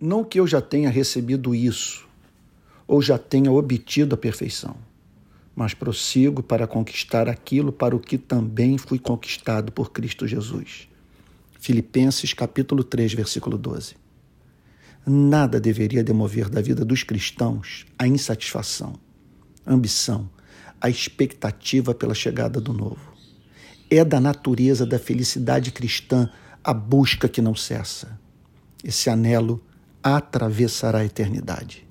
Não que eu já tenha recebido isso, ou já tenha obtido a perfeição, mas prossigo para conquistar aquilo para o que também fui conquistado por Cristo Jesus. Filipenses capítulo 3, versículo 12. Nada deveria demover da vida dos cristãos a insatisfação, a ambição, a expectativa pela chegada do novo. É da natureza da felicidade cristã a busca que não cessa. Esse anelo atravessará a eternidade.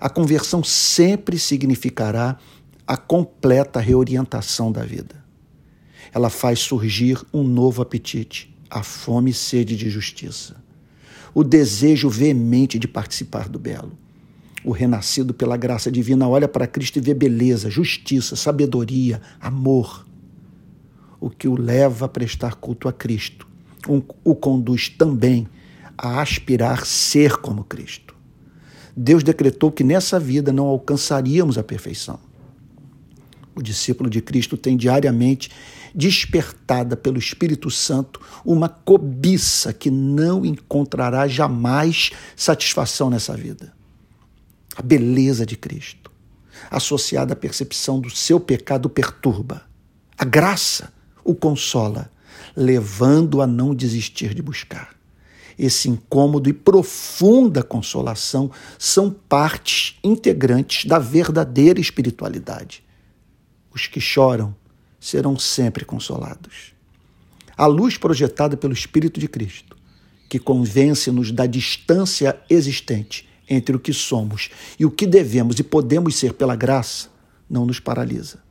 A conversão sempre significará a completa reorientação da vida. Ela faz surgir um novo apetite, a fome e sede de justiça, o desejo veemente de participar do belo. O renascido pela graça divina olha para Cristo e vê beleza, justiça, sabedoria, amor. O que o leva a prestar culto a Cristo o conduz também a aspirar ser como Cristo. Deus decretou que nessa vida não alcançaríamos a perfeição. O discípulo de Cristo tem diariamente despertada pelo Espírito Santo uma cobiça que não encontrará jamais satisfação nessa vida. A beleza de Cristo, associada à percepção do seu pecado, perturba. A graça o consola, levando a não desistir de buscar esse incômodo e profunda consolação são partes integrantes da verdadeira espiritualidade. Os que choram serão sempre consolados. A luz projetada pelo Espírito de Cristo, que convence-nos da distância existente entre o que somos e o que devemos e podemos ser pela graça, não nos paralisa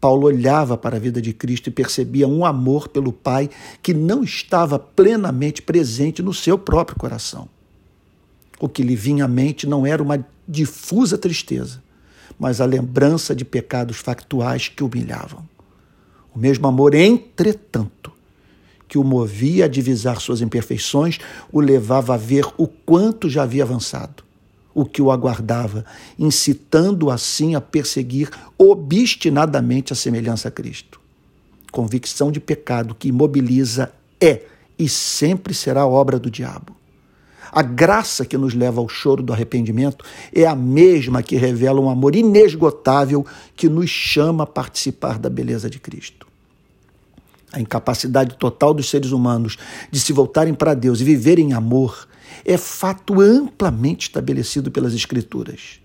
Paulo olhava para a vida de Cristo e percebia um amor pelo Pai que não estava plenamente presente no seu próprio coração. O que lhe vinha à mente não era uma difusa tristeza, mas a lembrança de pecados factuais que humilhavam. O mesmo amor, entretanto, que o movia a divisar suas imperfeições, o levava a ver o quanto já havia avançado o que o aguardava, incitando assim a perseguir obstinadamente a semelhança a Cristo. Convicção de pecado que imobiliza é e sempre será obra do diabo. A graça que nos leva ao choro do arrependimento é a mesma que revela um amor inesgotável que nos chama a participar da beleza de Cristo. A incapacidade total dos seres humanos de se voltarem para Deus e viverem em amor é fato amplamente estabelecido pelas Escrituras.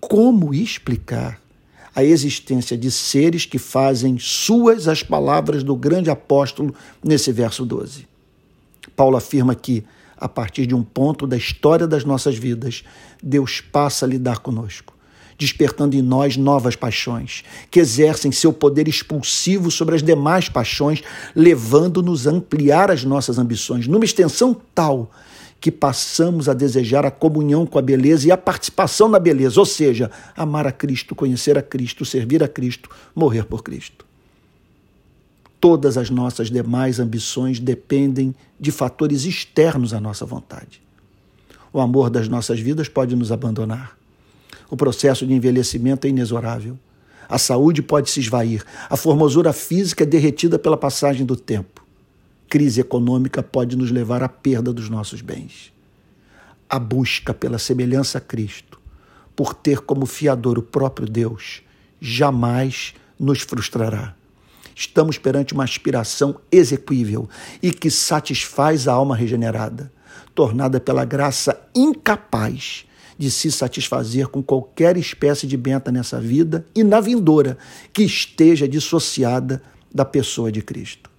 Como explicar a existência de seres que fazem suas as palavras do grande apóstolo nesse verso 12? Paulo afirma que, a partir de um ponto da história das nossas vidas, Deus passa a lidar conosco despertando em nós novas paixões, que exercem seu poder expulsivo sobre as demais paixões, levando-nos a ampliar as nossas ambições numa extensão tal que passamos a desejar a comunhão com a beleza e a participação na beleza, ou seja, amar a Cristo, conhecer a Cristo, servir a Cristo, morrer por Cristo. Todas as nossas demais ambições dependem de fatores externos à nossa vontade. O amor das nossas vidas pode nos abandonar. O processo de envelhecimento é inexorável. A saúde pode se esvair. A formosura física é derretida pela passagem do tempo crise econômica pode nos levar à perda dos nossos bens. A busca pela semelhança a Cristo, por ter como fiador o próprio Deus, jamais nos frustrará. Estamos perante uma aspiração exequível e que satisfaz a alma regenerada, tornada pela graça incapaz de se satisfazer com qualquer espécie de benta nessa vida e na vindoura que esteja dissociada da pessoa de Cristo.